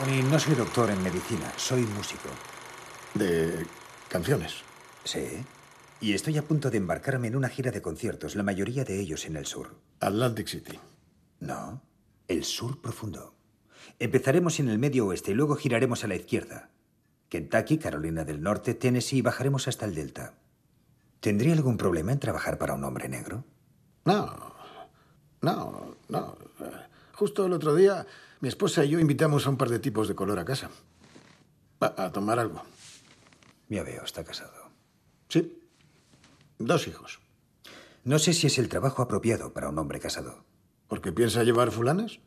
Tony, no soy doctor en medicina, soy músico. ¿De canciones? Sí. Y estoy a punto de embarcarme en una gira de conciertos, la mayoría de ellos en el sur. Atlantic City. No, el sur profundo. Empezaremos en el medio oeste y luego giraremos a la izquierda. Kentucky, Carolina del Norte, Tennessee y bajaremos hasta el Delta. ¿Tendría algún problema en trabajar para un hombre negro? No, no, no. Justo el otro día, mi esposa y yo invitamos a un par de tipos de color a casa. A, a tomar algo. Ya veo, está casado. Sí. Dos hijos. No sé si es el trabajo apropiado para un hombre casado. ¿Por qué piensa llevar fulanes?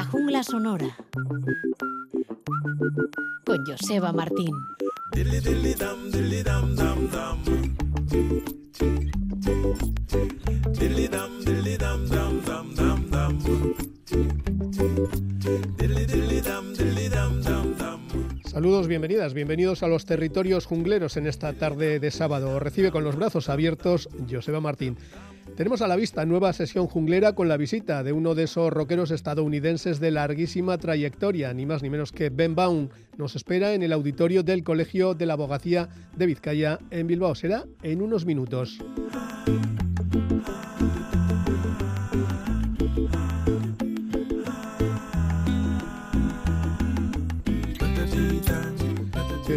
La jungla sonora. Con Joseba Martín. Saludos, bienvenidas, bienvenidos a los territorios jungleros en esta tarde de sábado. Recibe con los brazos abiertos Joseba Martín. Tenemos a la vista nueva sesión junglera con la visita de uno de esos rockeros estadounidenses de larguísima trayectoria, ni más ni menos que Ben Baum. Nos espera en el auditorio del Colegio de la Abogacía de Vizcaya en Bilbao. Será en unos minutos.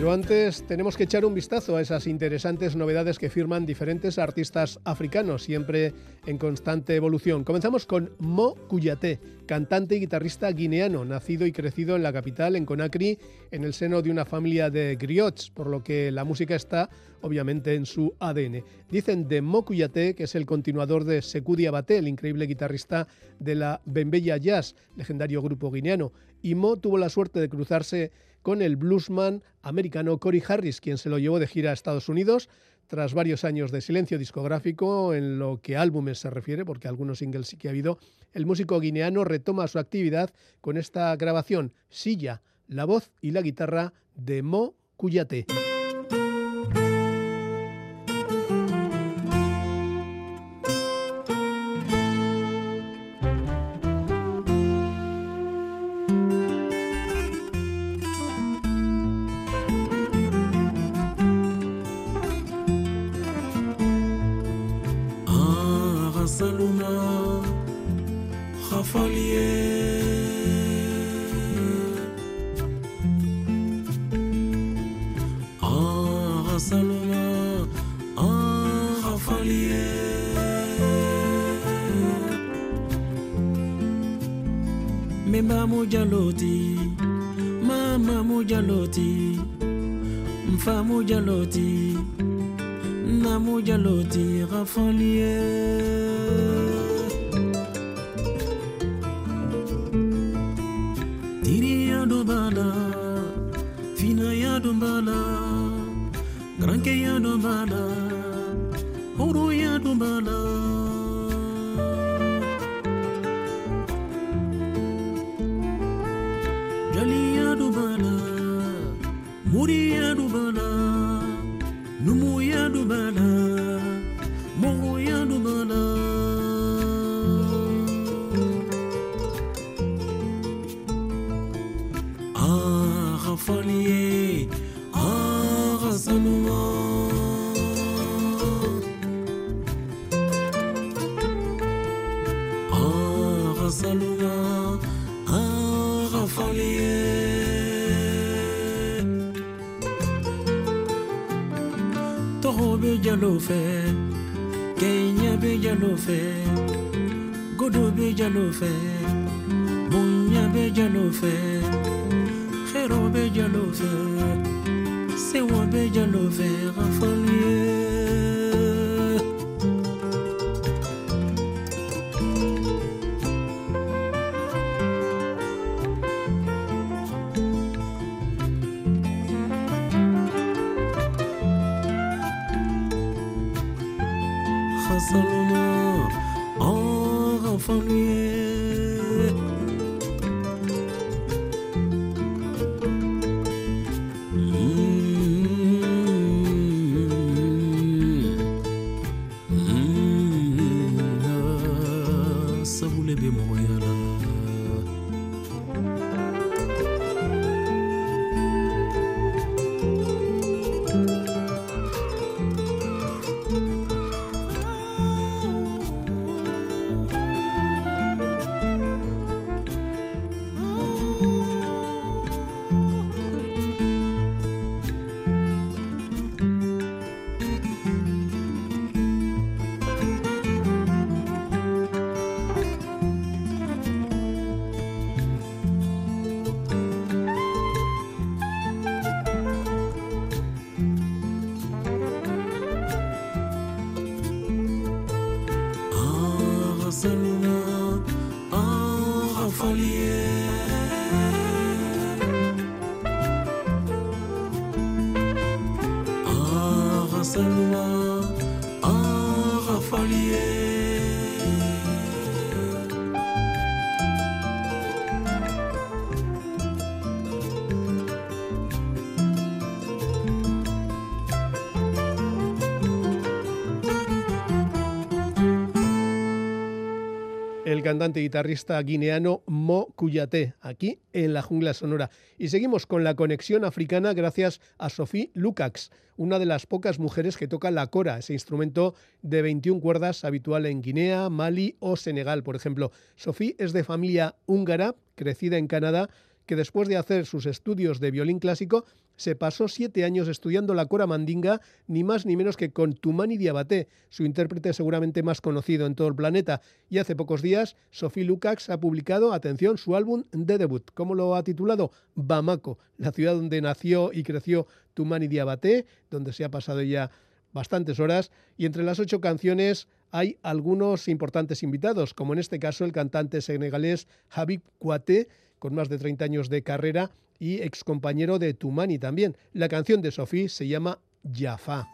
Pero antes tenemos que echar un vistazo a esas interesantes novedades que firman diferentes artistas africanos, siempre en constante evolución. Comenzamos con Mo Kouyaté, cantante y guitarrista guineano, nacido y crecido en la capital, en Conakry, en el seno de una familia de griots, por lo que la música está obviamente en su ADN. Dicen de Mo Kouyaté que es el continuador de Sekou Diabaté, el increíble guitarrista de la Bembeya Jazz, legendario grupo guineano. Y Mo tuvo la suerte de cruzarse con el bluesman americano Cory Harris, quien se lo llevó de gira a Estados Unidos. Tras varios años de silencio discográfico en lo que álbumes se refiere, porque algunos singles sí que ha habido, el músico guineano retoma su actividad con esta grabación, Silla, la voz y la guitarra de Mo Kouyaté. jalo ti rafolie Tiri ya do bala, Fina ya do bala, Granke ya do bala. bijalofɛ kɛɲɛ bijalofɛ godo bijalofɛ bonya bijalofɛ hɛrɛ bijalofɛ sewa bijalofɛ ka fɔli ye cantante y guitarrista guineano Mo Kuyate, aquí en la jungla sonora. Y seguimos con la conexión africana gracias a Sophie Lukacs, una de las pocas mujeres que toca la cora, ese instrumento de 21 cuerdas habitual en Guinea, Mali o Senegal, por ejemplo. Sophie es de familia húngara, crecida en Canadá, que después de hacer sus estudios de violín clásico se pasó siete años estudiando la cora mandinga, ni más ni menos que con Tumani Diabaté, su intérprete seguramente más conocido en todo el planeta. Y hace pocos días, Sophie Lukacs ha publicado, atención, su álbum de debut. ¿Cómo lo ha titulado? Bamako, la ciudad donde nació y creció Tumani Diabaté, donde se ha pasado ya bastantes horas. Y entre las ocho canciones hay algunos importantes invitados, como en este caso el cantante senegalés Habib Kouaté, con más de 30 años de carrera y excompañero de Tumani también. La canción de Sophie se llama Jaffa.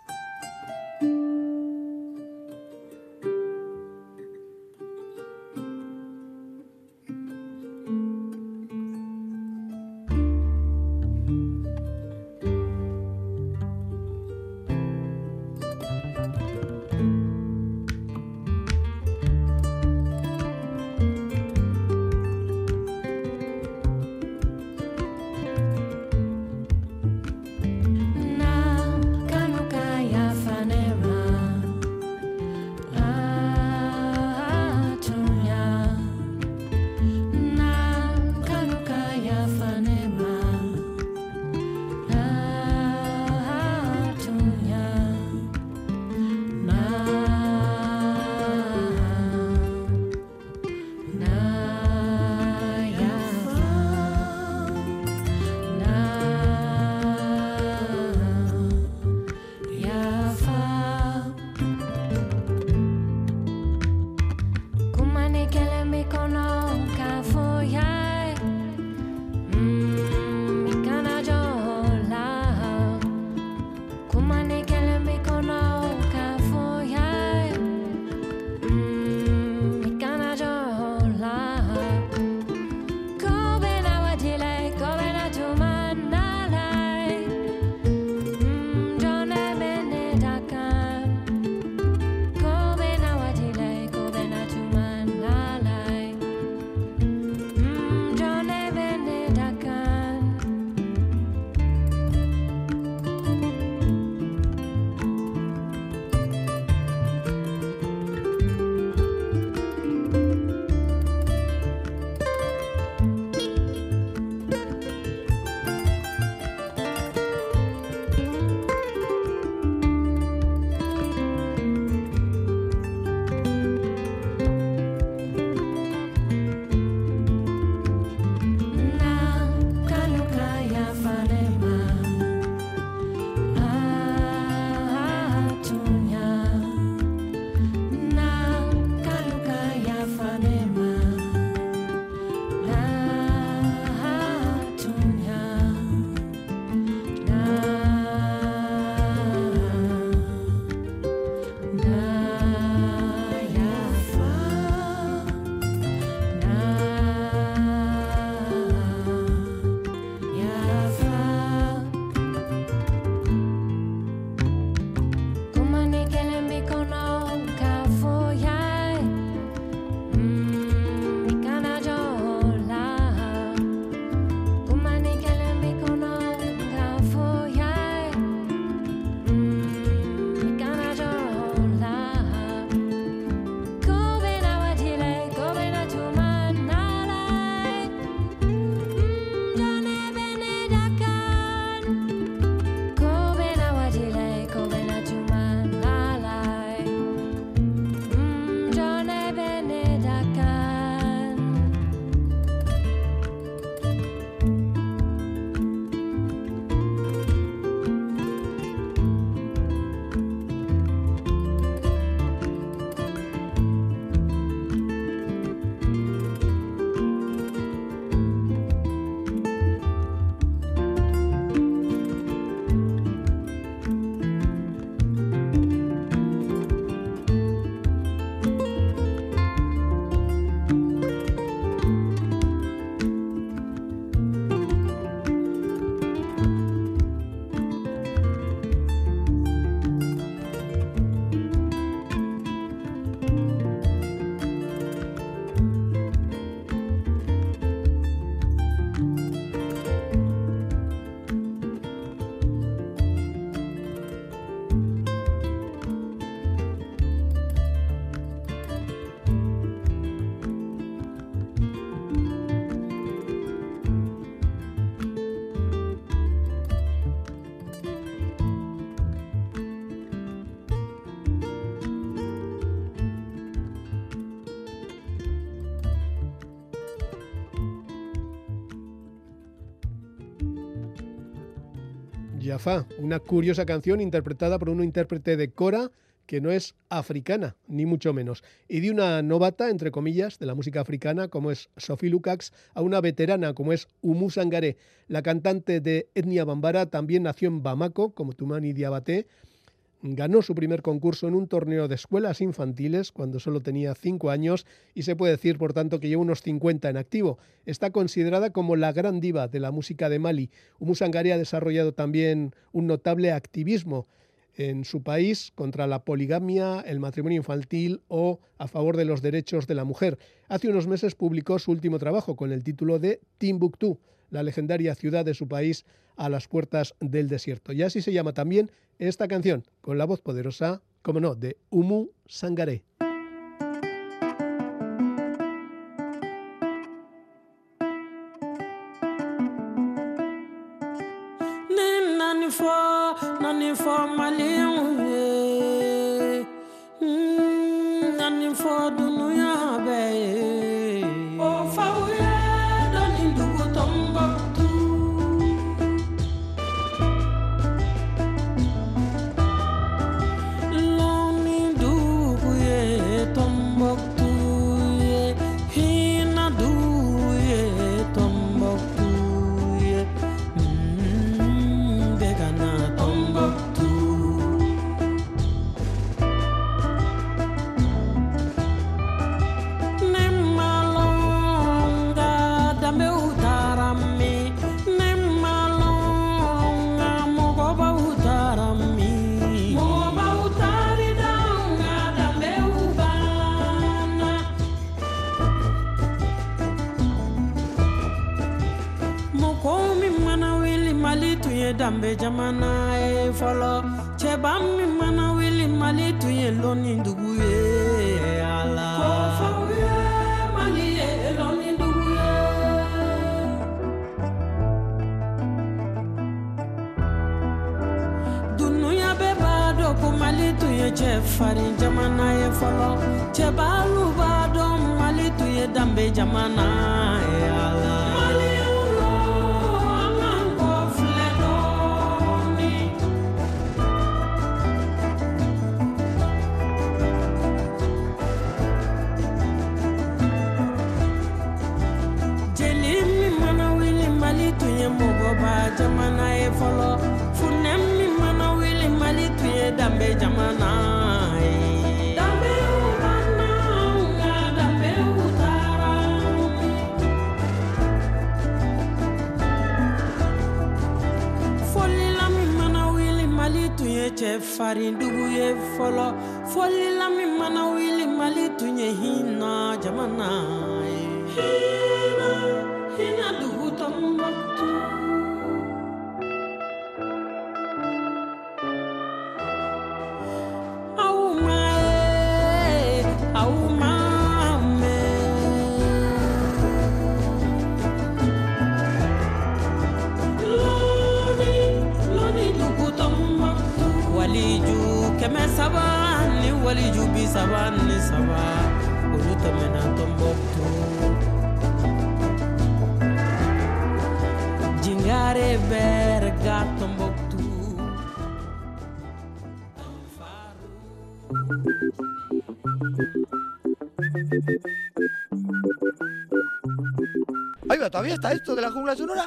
Jaffa, una curiosa canción interpretada por un intérprete de Cora que no es africana, ni mucho menos, y de una novata, entre comillas, de la música africana, como es Sophie Lukacs, a una veterana, como es Umu Sangaré. La cantante de etnia bambara también nació en Bamako, como Tumani Diabaté, ganó su primer concurso en un torneo de escuelas infantiles cuando solo tenía 5 años y se puede decir, por tanto, que lleva unos 50 en activo. Está considerada como la gran diva de la música de Mali. Umu Sangaré ha desarrollado también un notable activismo en su país contra la poligamia, el matrimonio infantil o a favor de los derechos de la mujer. Hace unos meses publicó su último trabajo con el título de Timbuktu, la legendaria ciudad de su país a las puertas del desierto. Y así se llama también esta canción, con la voz poderosa, como no, de Umu Sangaré. ¿Todavía está esto de la jungla sonora?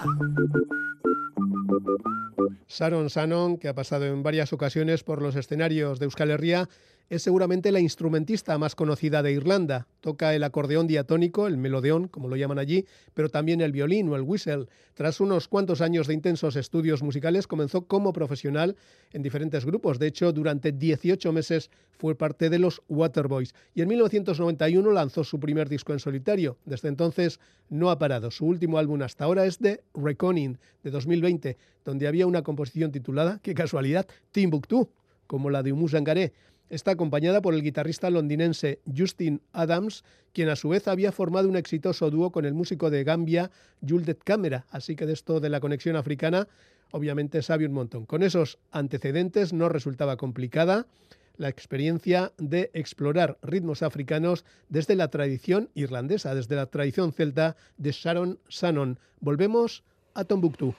Sharon Sanon, que ha pasado en varias ocasiones por los escenarios de Euskal Herria, es seguramente la instrumentista más conocida de Irlanda. Toca el acordeón diatónico, el melodeón, como lo llaman allí, pero también el violín o el whistle. Tras unos cuantos años de intensos estudios musicales, comenzó como profesional en diferentes grupos. De hecho, durante 18 meses fue parte de los Waterboys y en 1991 lanzó su primer disco en solitario. Desde entonces no ha parado. Su último álbum hasta ahora es The Reckoning, de 2020, donde había una composición titulada, qué casualidad, Timbuktu, como la de Umu Sangaré. Está acompañada por el guitarrista londinense Justin Adams, quien a su vez había formado un exitoso dúo con el músico de Gambia, Juldet Camera. Así que de esto de la conexión africana, obviamente sabe un montón. Con esos antecedentes no resultaba complicada la experiencia de explorar ritmos africanos desde la tradición irlandesa, desde la tradición celta de Sharon Shannon. Volvemos a Tombuctú.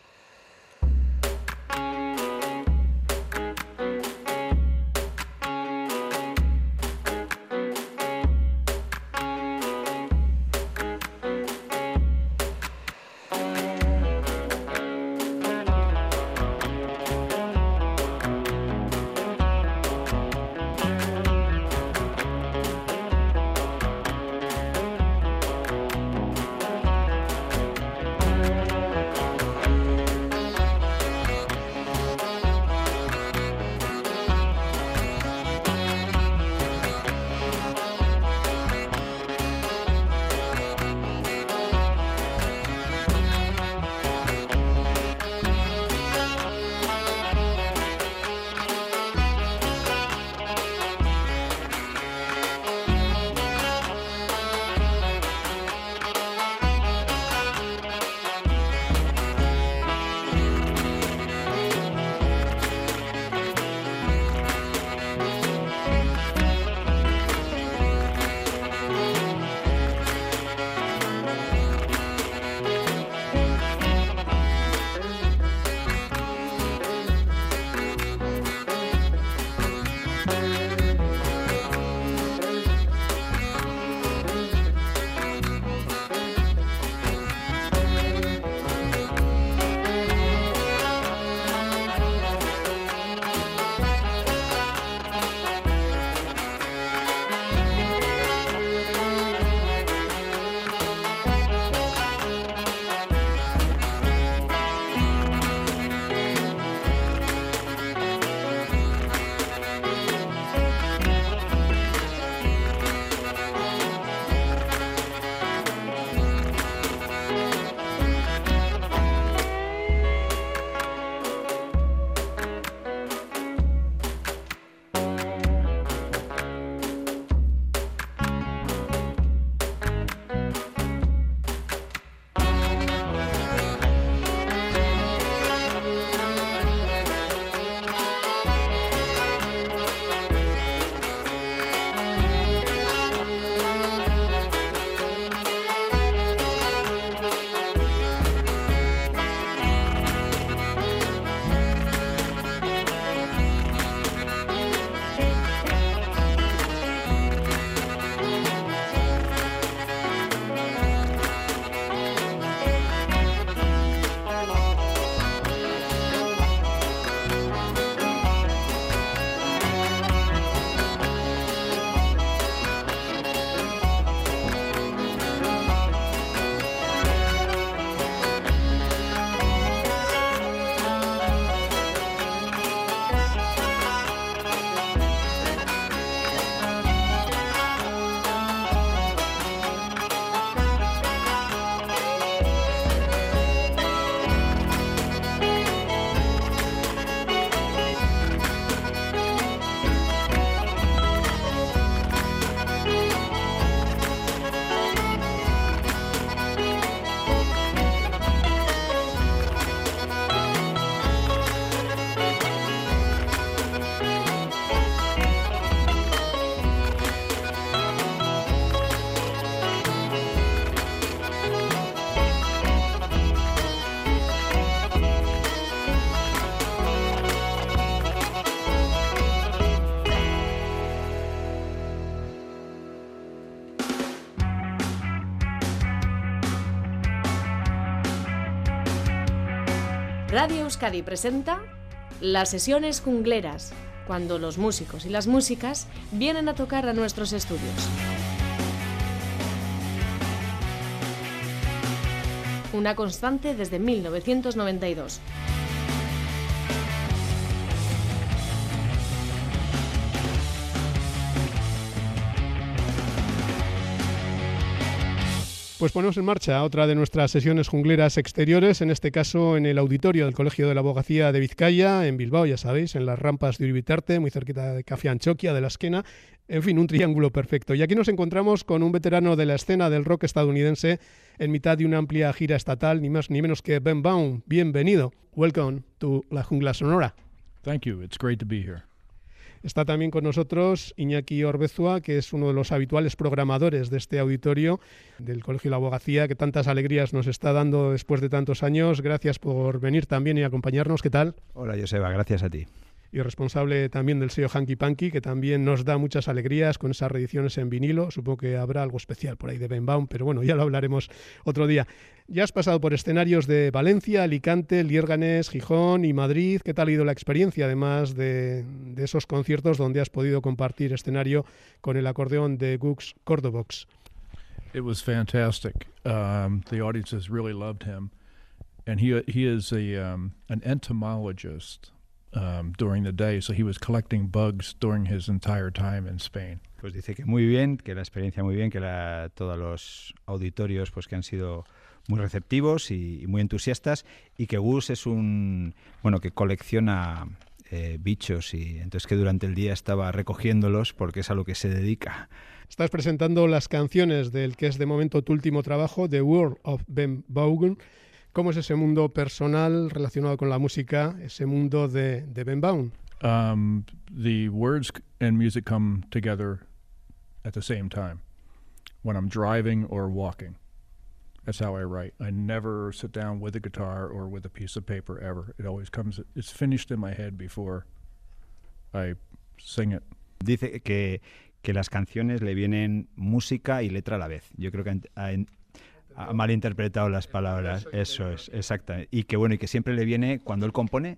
Radio Euskadi presenta las sesiones jungleras, cuando los músicos y las músicas vienen a tocar a nuestros estudios. Una constante desde 1992. Pues ponemos en marcha otra de nuestras sesiones jungleras exteriores, en este caso en el auditorio del Colegio de la Abogacía de Vizcaya, en Bilbao, ya sabéis, en las rampas de Uribitarte, muy cerquita de Café Anchoquia, de la Esquena, en fin, un triángulo perfecto. Y aquí nos encontramos con un veterano de la escena del rock estadounidense en mitad de una amplia gira estatal, ni más ni menos que Ben Baum. Bienvenido. Welcome to La Jungla Sonora. Thank you. It's great to be here. Está también con nosotros Iñaki Orbezua, que es uno de los habituales programadores de este auditorio del Colegio de la Abogacía, que tantas alegrías nos está dando después de tantos años. Gracias por venir también y acompañarnos. ¿Qué tal? Hola, Joseba. Gracias a ti y responsable también del sello Hanky Panky, que también nos da muchas alegrías con esas reediciones en vinilo. Supongo que habrá algo especial por ahí de Ben Baum, pero bueno, ya lo hablaremos otro día. Ya has pasado por escenarios de Valencia, Alicante, Liérganes, Gijón y Madrid. ¿Qué tal ha ido la experiencia, además de, esos conciertos donde has podido compartir escenario con el acordeón de Gux Cordobox? It was fantastic. Um, the audiences really loved him, and he is um, an entomologist. Um, during the day, so he was collecting bugs during his entire time in Spain. Pues dice que muy bien, que la experiencia muy bien, que la, todos los auditorios pues que han sido muy receptivos y, muy entusiastas y que Gus es un bueno que colecciona eh, bichos y entonces que durante el día estaba recogiéndolos porque es a lo que se dedica. Estás presentando las canciones del que es de momento tu último trabajo, The World of Ben Vaughan. ¿Cómo es ese mundo personal relacionado con la música, ese mundo de, de Ben Baum? Um, the words and music come together at the same time when I'm driving or walking. That's how I write. I never sit down with a guitar or with a piece of paper ever. It always comes, it's finished in my head before I sing it. Dice que, que las canciones le vienen música y letra a la vez. Yo creo que ha malinterpretado las palabras. Eso es, exactamente. Y que bueno, y que siempre le viene, cuando él compone,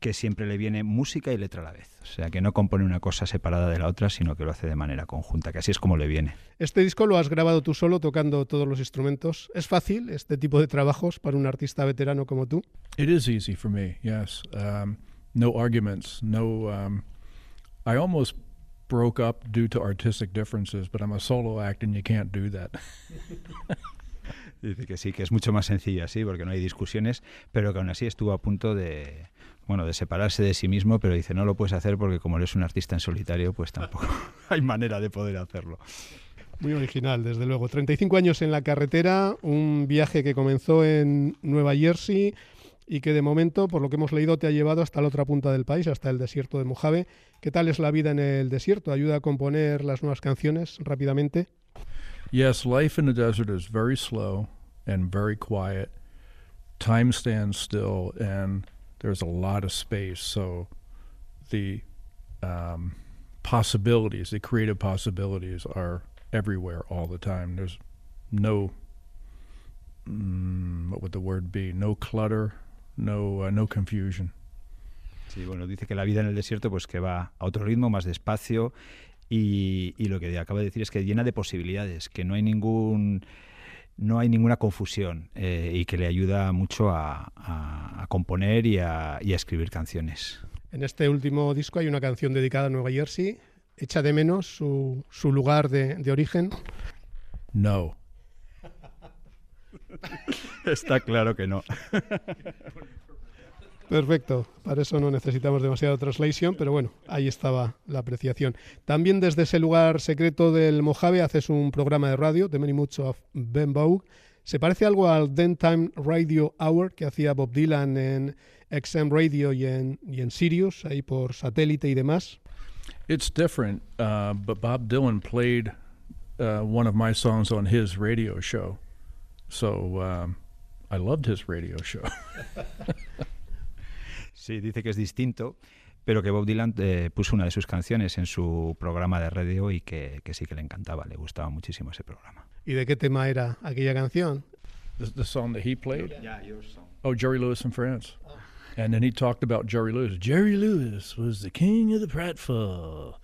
que siempre le viene música y letra a la vez. O sea, que no compone una cosa separada de la otra, sino que lo hace de manera conjunta, que así es como le viene. Este disco lo has grabado tú solo, tocando todos los instrumentos. ¿Es fácil este tipo de trabajos para un artista veterano como tú? It is easy for me, yes. Um, no arguments, no... Um, I almost broke up due to artistic differences, but I'm a solo act and you can't do that. Dice que sí, que es mucho más sencillo así, porque no hay discusiones, pero que aún así estuvo a punto de, bueno, de separarse de sí mismo, pero dice, no lo puedes hacer porque como eres un artista en solitario, pues tampoco hay manera de poder hacerlo. Muy original, desde luego. 35 años en la carretera, un viaje que comenzó en Nueva Jersey y que de momento, por lo que hemos leído, te ha llevado hasta la otra punta del país, hasta el desierto de Mojave. ¿Qué tal es la vida en el desierto? ¿Ayuda a componer las nuevas canciones rápidamente? Yes, life in the desert is very slow and very quiet. Time stands still, and there's a lot of space. So the um, possibilities, the creative possibilities, are everywhere all the time. There's no, mm, what would the word be? No clutter, no uh, no confusion. Sí, bueno, dice que la vida en el desierto pues que va a otro ritmo, más despacio Y, y, lo que acabo de decir es que llena de posibilidades, que no hay ningún no hay ninguna confusión eh, y que le ayuda mucho a, a, a componer y a, y a, escribir canciones. En este último disco hay una canción dedicada a Nueva Jersey. ¿Echa de menos su, su lugar de, de origen? No. Está claro que no. Perfecto, para eso no necesitamos demasiada translation, pero bueno, ahí estaba la apreciación. También desde ese lugar secreto del Mojave haces un programa de radio, The Many Moods of Ben Bow. ¿Se parece algo al Den Time Radio Hour que hacía Bob Dylan en XM Radio y en, y en Sirius, ahí por satélite y demás? It's different, uh, but Bob Dylan played uh, one of my songs on his radio show. So um, I loved his radio show. Sí, dice que es distinto, pero que Bob Dylan eh, puso una de sus canciones en su programa de radio y que, que, sí que le encantaba, le gustaba muchísimo ese programa. ¿Y de qué tema era aquella canción? The, the song that he played? Yeah, your song. Oh, Jerry Lewis in France. And then he talked about Jerry Lewis. Jerry Lewis was the king of the pratfall.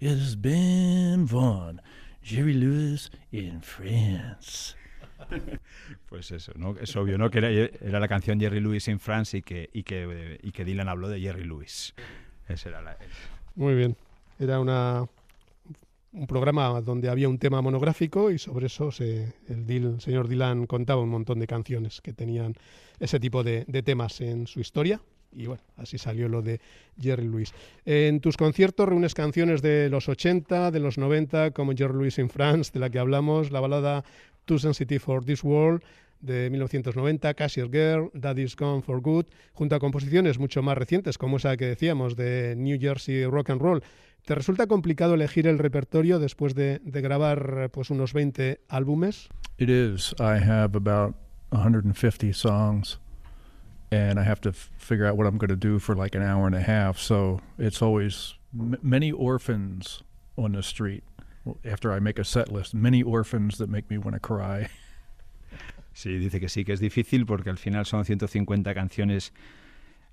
It has been Vaughn. Jerry Lewis in France. Pues eso, ¿no? Es obvio, ¿no? Que era, la canción Jerry Lewis in France y que, y que, y que Dylan habló de Jerry Lewis. Muy bien. Era una, un programa donde había un tema monográfico y sobre eso se, el, señor Dylan contaba un montón de canciones que tenían ese tipo de, de temas en su historia. Y bueno, así salió lo de Jerry Lewis. En tus conciertos reúnes canciones de los 80, de los 90, como Jerry Lewis in France, de la que hablamos, la balada Too Sensitive for This World, de 1990, Cashier Girl, Daddy's Gone for Good, junto a composiciones mucho más recientes, como esa que decíamos de New Jersey Rock and Roll. ¿Te resulta complicado elegir el repertorio después de, de grabar pues unos 20 álbumes? It is. I have about 150 songs and I have to figure out what I'm going to do for like an hour and a half. So it's always many orphans on the street after I make a set list, many orphans that make me want to cry. Sí, dice que sí, que es difícil porque al final son 150 canciones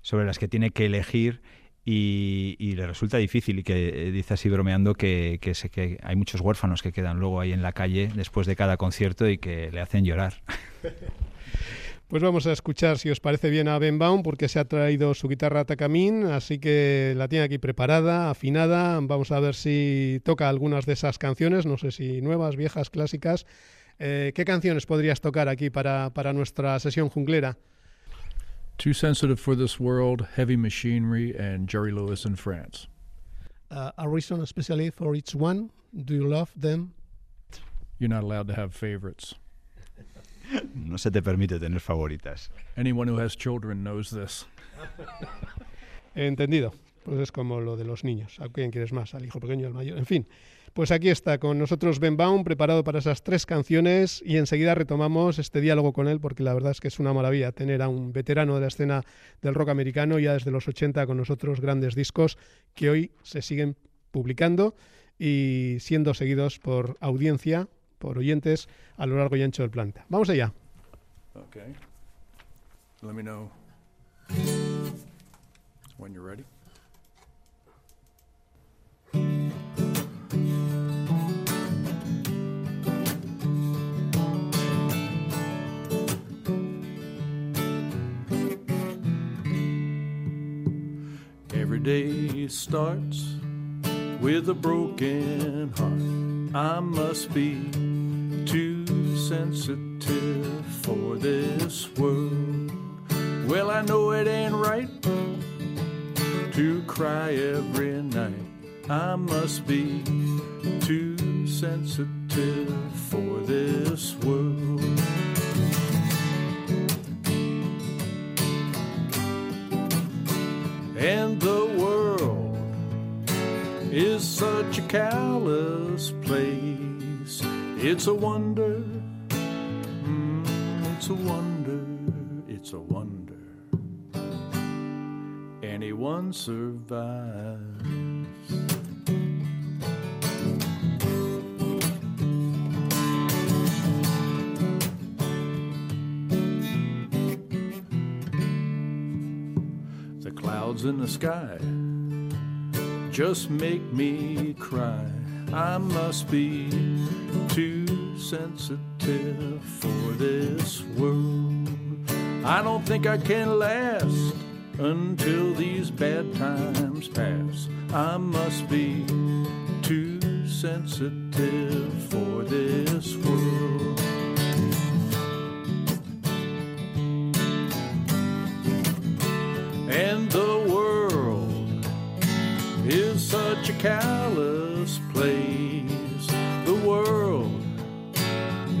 sobre las que tiene que elegir y, y le resulta difícil y que eh, dice así bromeando que, que, sé que hay muchos huérfanos que quedan luego ahí en la calle después de cada concierto y que le hacen llorar. Pues vamos a escuchar, si os parece bien, a Ben Baum, porque se ha traído su guitarra Takamine, así que la tiene aquí preparada, afinada. Vamos a ver si toca algunas de esas canciones, no sé si nuevas, viejas, clásicas. Eh, ¿Qué canciones podrías tocar aquí para, para nuestra sesión junglera? Too Sensitive for This World, Heavy Machinery, and Jerry Lewis in France. Uh, a reason especially for each one? Do you love them? You're not allowed to have favorites. No se te permite tener favoritas. Anyone who has children knows this. Entendido. Pues es como lo de los niños. ¿A quién quieres más? ¿Al hijo pequeño, al mayor? En fin. Pues aquí está con nosotros Ben Baum, preparado para esas tres canciones y enseguida retomamos este diálogo con él porque la verdad es que es una maravilla tener a un veterano de la escena del rock americano ya desde los 80 con nosotros grandes discos que hoy se siguen publicando y siendo seguidos por audiencia, por oyentes a lo largo y ancho del planeta. Vamos allá. Okay. Let me know when you're ready. Every day starts with a broken heart. I must be too sensitive for this world. Well, I know it ain't right to cry every night. I must be too sensitive for this world. Callous place. It's a wonder, mm, it's a wonder, it's a wonder. Anyone survives. The clouds in the sky just make me cry. I must be too sensitive for this world. I don't think I can last until these bad times pass. I must be too sensitive for this world. Callous place. The world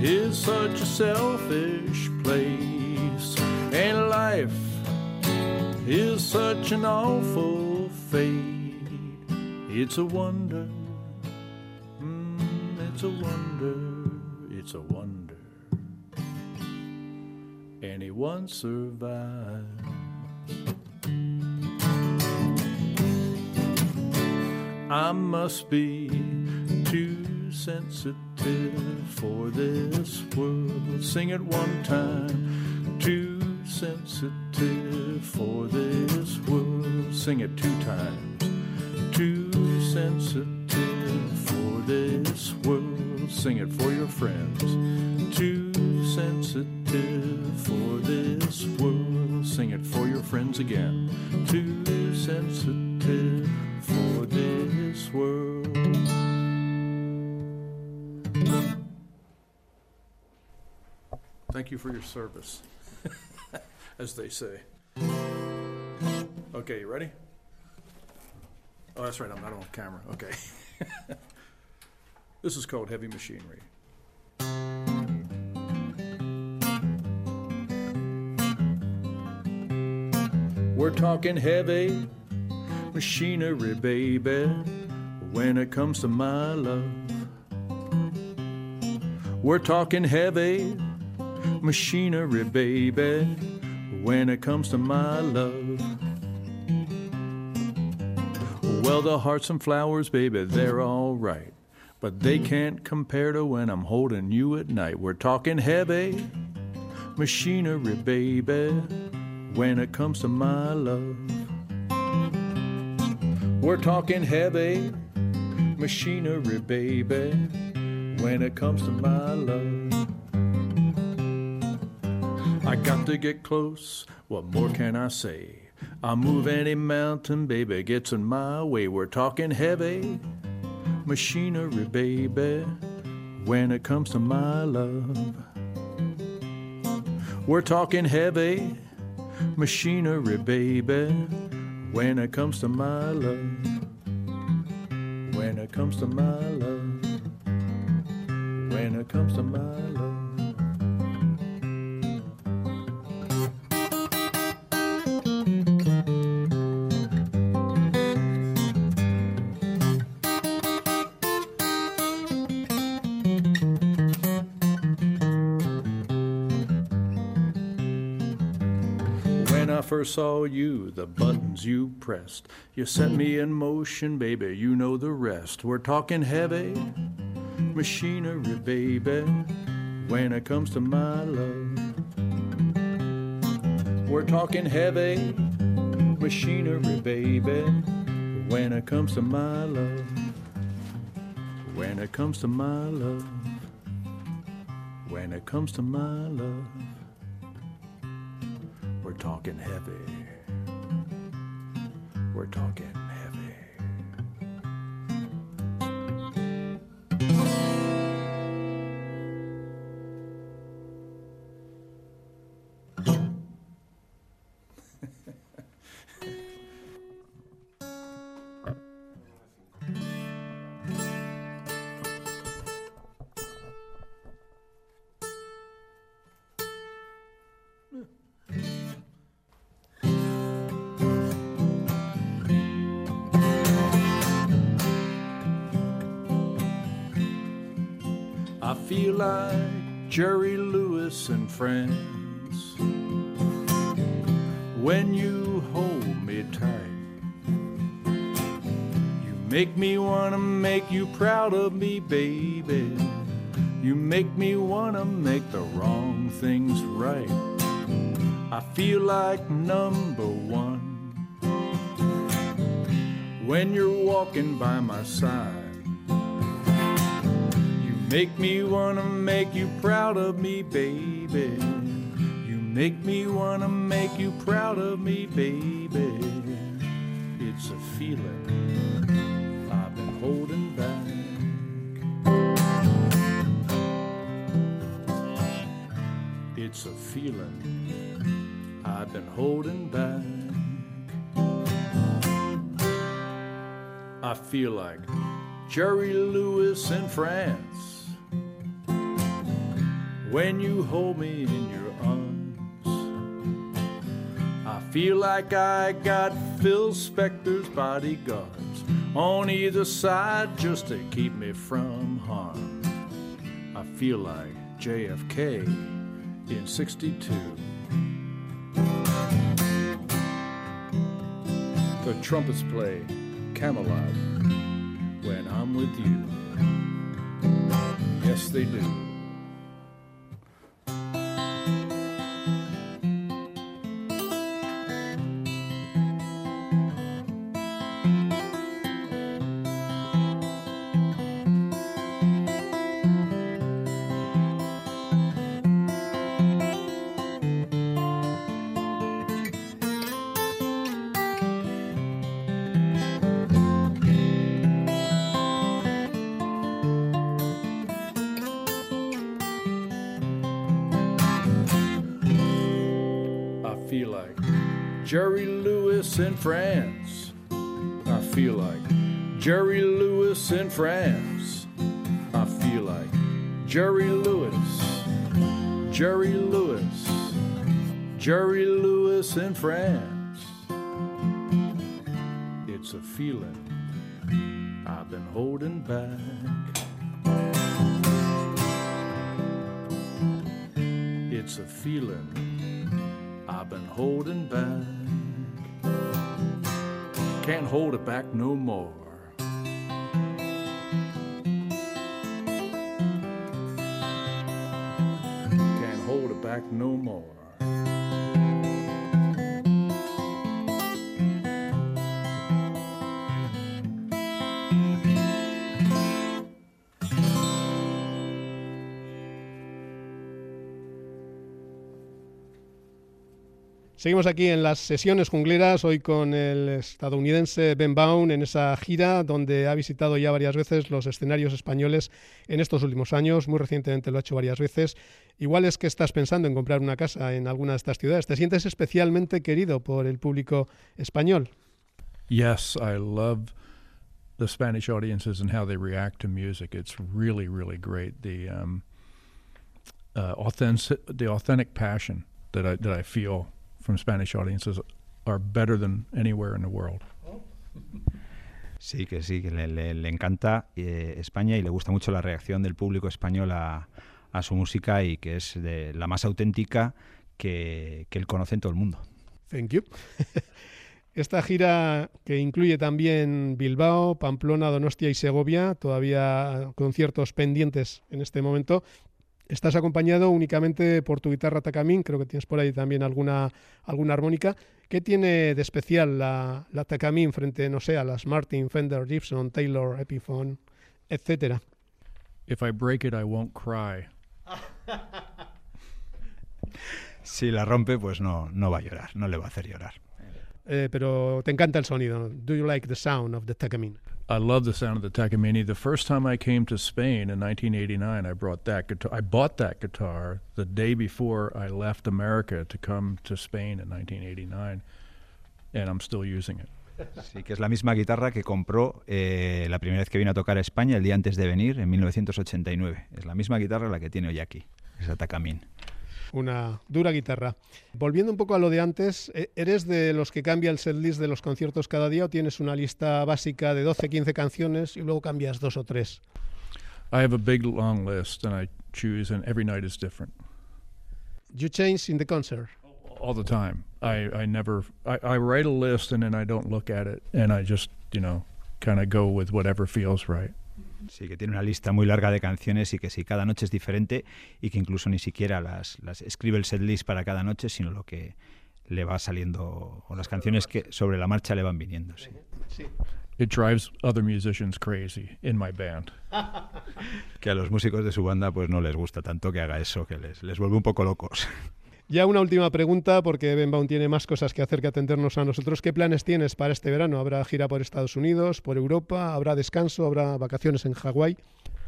is such a selfish place. And life is such an awful fate. It's a wonder. Mm, it's a wonder. It's a wonder. Anyone survives. I must be too sensitive for this world. Sing it one time. Too sensitive for this world. Sing it two times. Too sensitive for this world. Sing it for your friends. Too sensitive for this world. Sing it for your friends again. Too sensitive world. Thank you for your service, as they say. Okay, you ready? Oh, that's right, I'm not on camera. Okay. this is called Heavy Machinery. We're talking heavy machinery, baby, when it comes to my love. We're talking heavy machinery, baby, when it comes to my love. Well, the hearts and flowers, baby, they're all right. But they can't compare to when I'm holding you at night. We're talking heavy machinery, baby, when it comes to my love. We're talking heavy machinery, baby, when it comes to my love. I got to get close, what more can I say? I'll move any mountain, baby, gets in my way. We're talking heavy machinery, baby, when it comes to my love. We're talking heavy machinery, baby, when it comes to my love. When it comes to my love. When it comes to my love. Saw you, the buttons you pressed, you set me in motion, baby. You know the rest. We're talking heavy machinery, baby, when it comes to my love. We're talking heavy machinery, baby, when it comes to my love. When it comes to my love. When it comes to my love. Talking heavy. We're talking I feel like Jerry Lewis and friends when you hold me tight. You make me wanna make you proud of me, baby. You make me wanna make the wrong things right. I feel like number one when you're walking by my side. Make me wanna make you proud of me, baby. You make me wanna make you proud of me, baby. It's a feeling I've been holding back. It's a feeling I've been holding back. I feel like Jerry Lewis in France when you hold me in your arms. I feel like I got Phil Spector's bodyguards on either side just to keep me from harm. I feel like JFK in 62. The trumpets play Camelot when I'm with you. Yes, they do. Jerry Lewis in France. I feel like Jerry Lewis in France. I feel like Jerry Lewis, Jerry Lewis, Jerry Lewis in France. It's a feeling I've been holding back. It's a feeling I've been holding back. Can't hold it back no more. Can't hold it back no more. Seguimos aquí en las sesiones jungleras, hoy con el estadounidense Ben Baum en esa gira donde ha visitado ya varias veces los escenarios españoles en estos últimos años. Muy recientemente lo ha hecho varias veces. Igual es que estás pensando en comprar una casa en alguna de estas ciudades. ¿Te sientes especialmente querido por el público español? Yes, I love the Spanish audiences and how they react to music. It's really, really great. The um, uh, authentic, the authentic passion that I that I feel from Spanish audiences are better than anywhere in the world. Sí, que sí, que le, le- le encanta eh, España y le gusta mucho la reacción del público español a, a su música y que es de la más auténtica que, que él conoce en todo el mundo. Thank you. Esta gira que incluye también Bilbao, Pamplona, Donostia y Segovia, todavía conciertos pendientes en este momento. Estás acompañado únicamente por tu guitarra Takamine, creo que tienes por ahí también alguna, alguna armónica. ¿Qué tiene de especial la, la Takamine frente, no sé, a las Martin, Fender, Gibson, Taylor, Epiphone, etcétera? If I break it, I won't cry. Si la rompe, pues no, no va a llorar, no le va a hacer llorar. Eh, pero te encanta el sonido. Do you like the sound of the Takamine? I love the sound of the Takamine. The first time I came to Spain in 1989, I brought that guitar. I bought that guitar the day before I left America to come to Spain in 1989, and I'm still using it. Sí, que es la misma guitarra que compró eh, la primera vez que vino a tocar a España, el día antes de venir, en 1989. Es la misma guitarra la que tiene hoy aquí, esa Takamine. Una dura guitarra. Volviendo un poco a lo de antes, ¿e- ¿eres de los que cambia el setlist de los conciertos cada día o tienes una lista básica de 12, 15 canciones y luego cambias dos o tres? I have a big long list, and I choose, and every night is different. You change in the concert. all the time. I, I never I, I write a list and then I don't look at it and I just you know kind of go with whatever feels right. Sí, que tiene una lista muy larga de canciones y que sí, cada noche es diferente y que incluso ni siquiera las, las escribe el setlist para cada noche, sino lo que le va saliendo o las canciones que sobre la marcha le van viniendo. Sí. It drives other musicians crazy in my band. Que a los músicos de su banda pues no les gusta tanto que haga eso, que les, les vuelve un poco locos. Ya una última pregunta, porque Ben Baum tiene más cosas que hacer que atendernos a nosotros. ¿Qué planes tienes para este verano? ¿Habrá gira por Estados Unidos, por Europa? ¿Habrá descanso? ¿Habrá vacaciones en Hawái?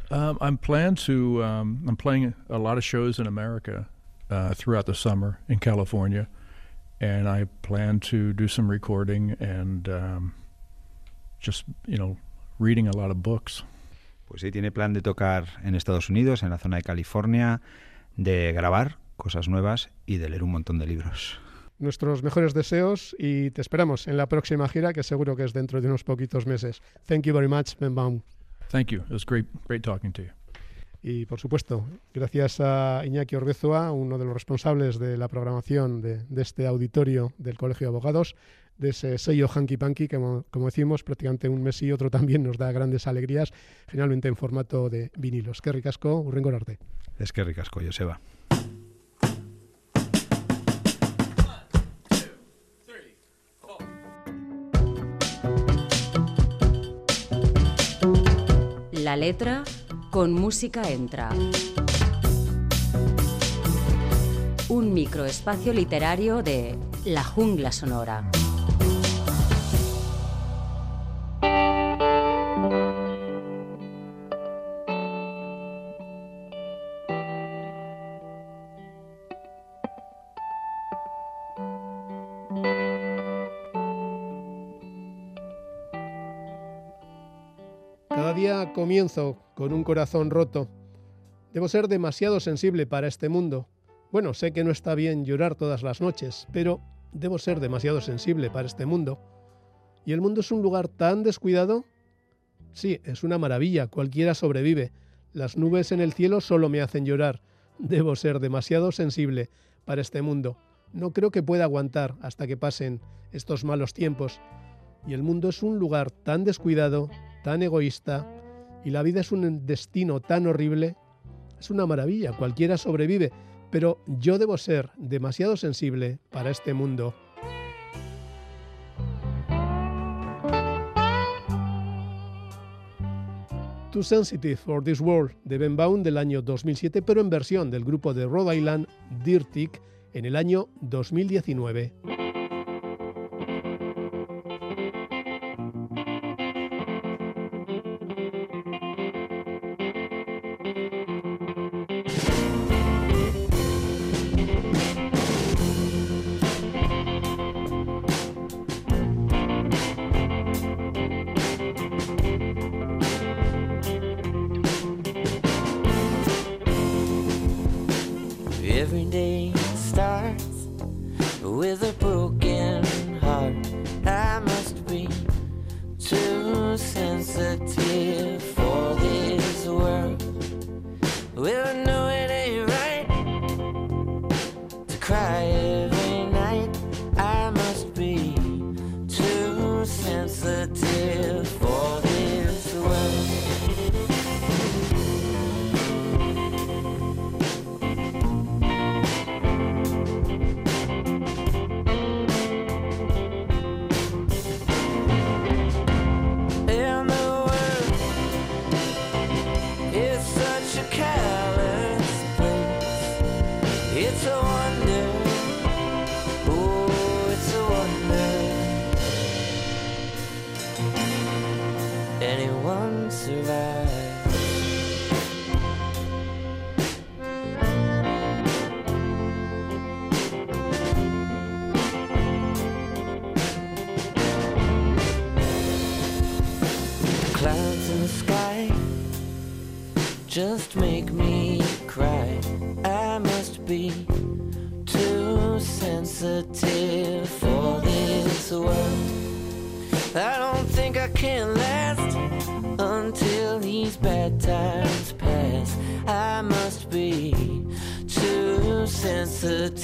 Um, I'm planned to um, I'm playing a lot of shows in America uh, throughout the summer in California, and I plan to do some recording and um, just you know reading a lot of books. Pues sí, tiene plan de tocar en Estados Unidos, en la zona de California, de grabar cosas nuevas y de leer un montón de libros. Nuestros mejores deseos y te esperamos en la próxima gira, que seguro que es dentro de unos poquitos meses. Thank you very much, Ben Baum. Thank you. It was great great talking to you. Y por supuesto, gracias a Iñaki Orbezua, uno de los responsables de la programación de, de este auditorio del Colegio de Abogados, de ese sello Hanky Panky, que como, como decimos, prácticamente un mes y otro también nos da grandes alegrías, generalmente en formato de vinilos. Qué ricasco, urrengo arte. Es que ricasco, Joseba. La letra con música entra. Un microespacio literario de La Jungla Sonora. Comienzo con un corazón roto. Debo ser demasiado sensible para este mundo. Bueno, sé que no está bien llorar todas las noches, pero debo ser demasiado sensible para este mundo. ¿Y el mundo es un lugar tan descuidado? Sí, es una maravilla, cualquiera sobrevive. Las nubes en el cielo solo me hacen llorar. Debo ser demasiado sensible para este mundo. No creo que pueda aguantar hasta que pasen estos malos tiempos. Y el mundo es un lugar tan descuidado, tan egoísta, y la vida es un destino tan horrible. Es una maravilla, cualquiera sobrevive, pero yo debo ser demasiado sensible para este mundo. Too Sensitive for This World de Ben Baum del año 2007, pero en versión del grupo de Rhode Island Dirtic en el año 2019. With a broken just make me cry. I must be too sensitive for this world. I don't think I can last until these bad times pass. I must be too sensitive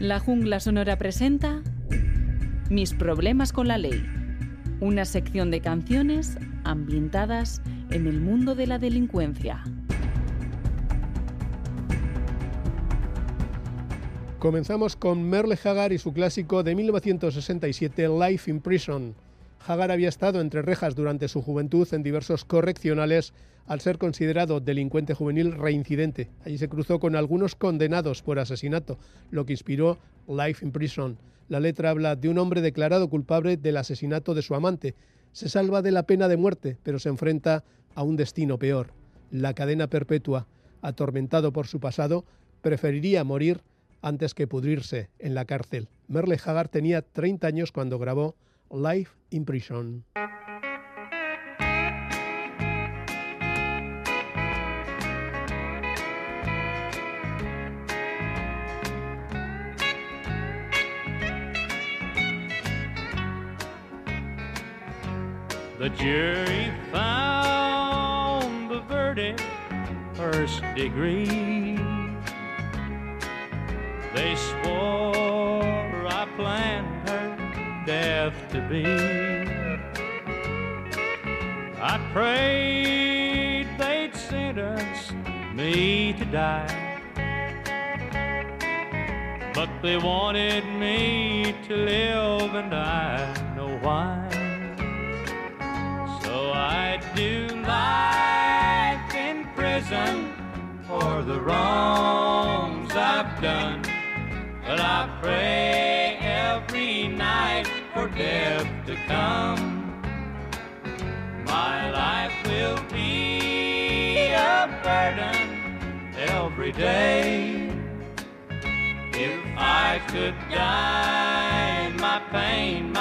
La jungla sonora presenta Mis problemas con la ley, una sección de canciones ambientadas en el mundo de la delincuencia. Comenzamos con Merle Haggard y su clásico de 1967, Life in Prison. Haggard había estado entre rejas durante su juventud en diversos correccionales al ser considerado delincuente juvenil reincidente. Allí se cruzó con algunos condenados por asesinato, lo que inspiró Life in Prison. La letra habla de un hombre declarado culpable del asesinato de su amante. Se salva de la pena de muerte, pero se enfrenta a un destino peor, la cadena perpetua. Atormentado por su pasado, preferiría morir antes que pudrirse en la cárcel. Merle Haggard tenía 30 años cuando grabó Life in Prison. The jury found the verdict first degree. They swore I planned her death to be. I prayed they'd sentence me to die. But they wanted me to live, and I know why. So I do life in prison for the wrongs I've done. I pray every night for death to come. My life will be a burden every day. If I could die, my pain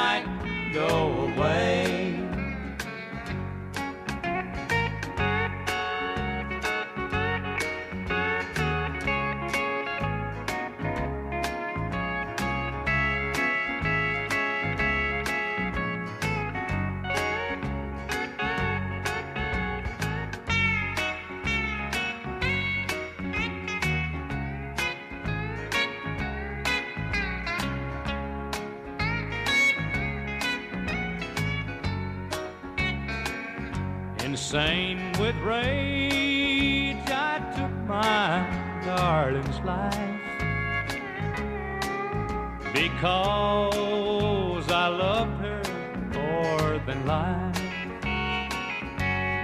Insane with rage, I took my darling's life because I loved her more than life.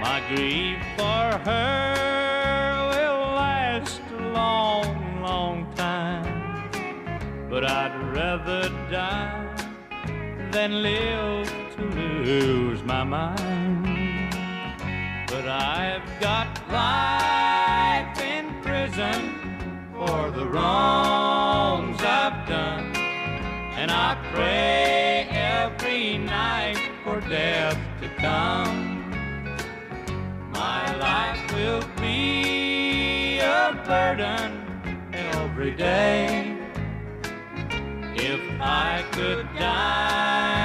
My grief for her will last a long, long time, but I'd rather die than live to lose my mind. I've got life in prison for the wrongs I've done. And I pray every night for death to come. My life will be a burden every day. If I could die,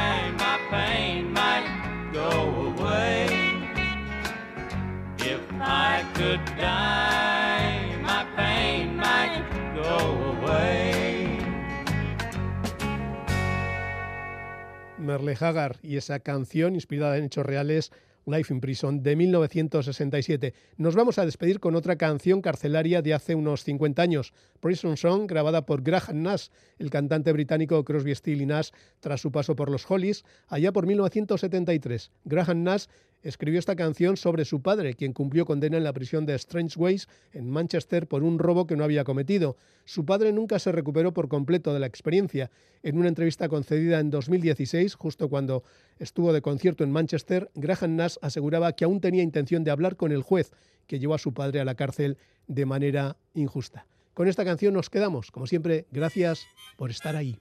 Merle Haggard y esa canción inspirada en hechos reales Life in Prison de 1967. Nos vamos a despedir con otra canción carcelaria de hace unos 50 años, Prison Song, grabada por Graham Nash, el cantante británico Crosby, Steele y Nash, tras su paso por los Hollies, allá por 1973. Graham Nash escribió esta canción sobre su padre, quien cumplió condena en la prisión de Strange Ways en Manchester por un robo que no había cometido. Su padre nunca se recuperó por completo de la experiencia. En una entrevista concedida en 2016, justo cuando estuvo de concierto en Manchester, Graham Nash aseguraba que aún tenía intención de hablar con el juez que llevó a su padre a la cárcel de manera injusta. Con esta canción nos quedamos. Como siempre, gracias por estar ahí.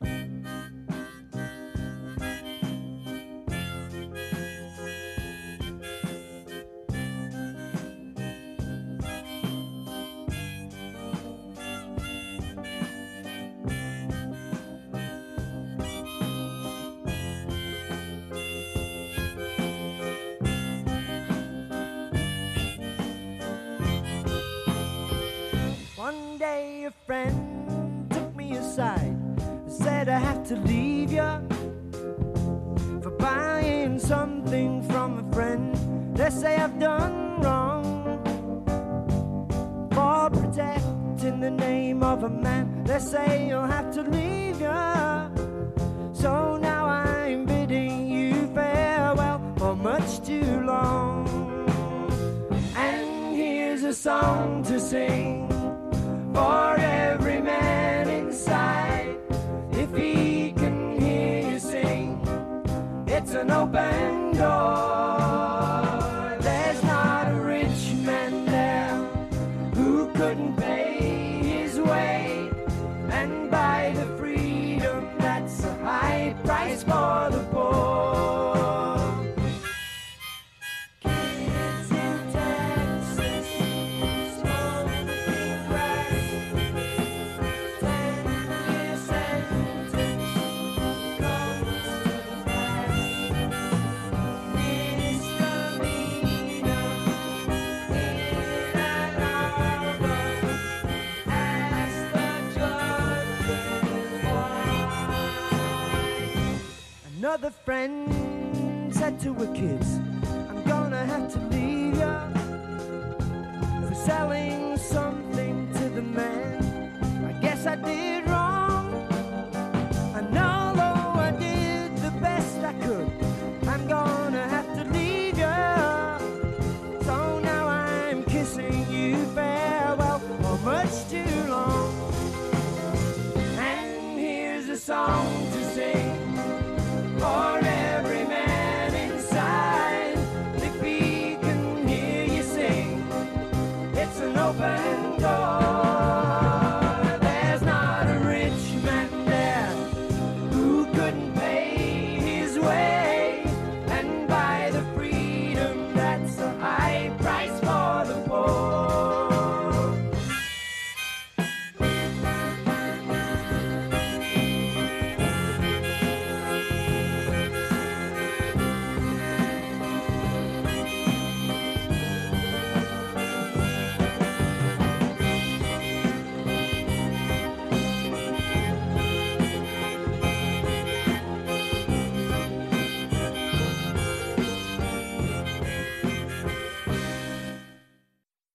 To leave you for buying something from a friend. They say I've done wrong for protecting the name of a man. They say you'll have to leave you. So now I'm bidding you farewell for much too long. And here's a song to sing for every man it's an open door.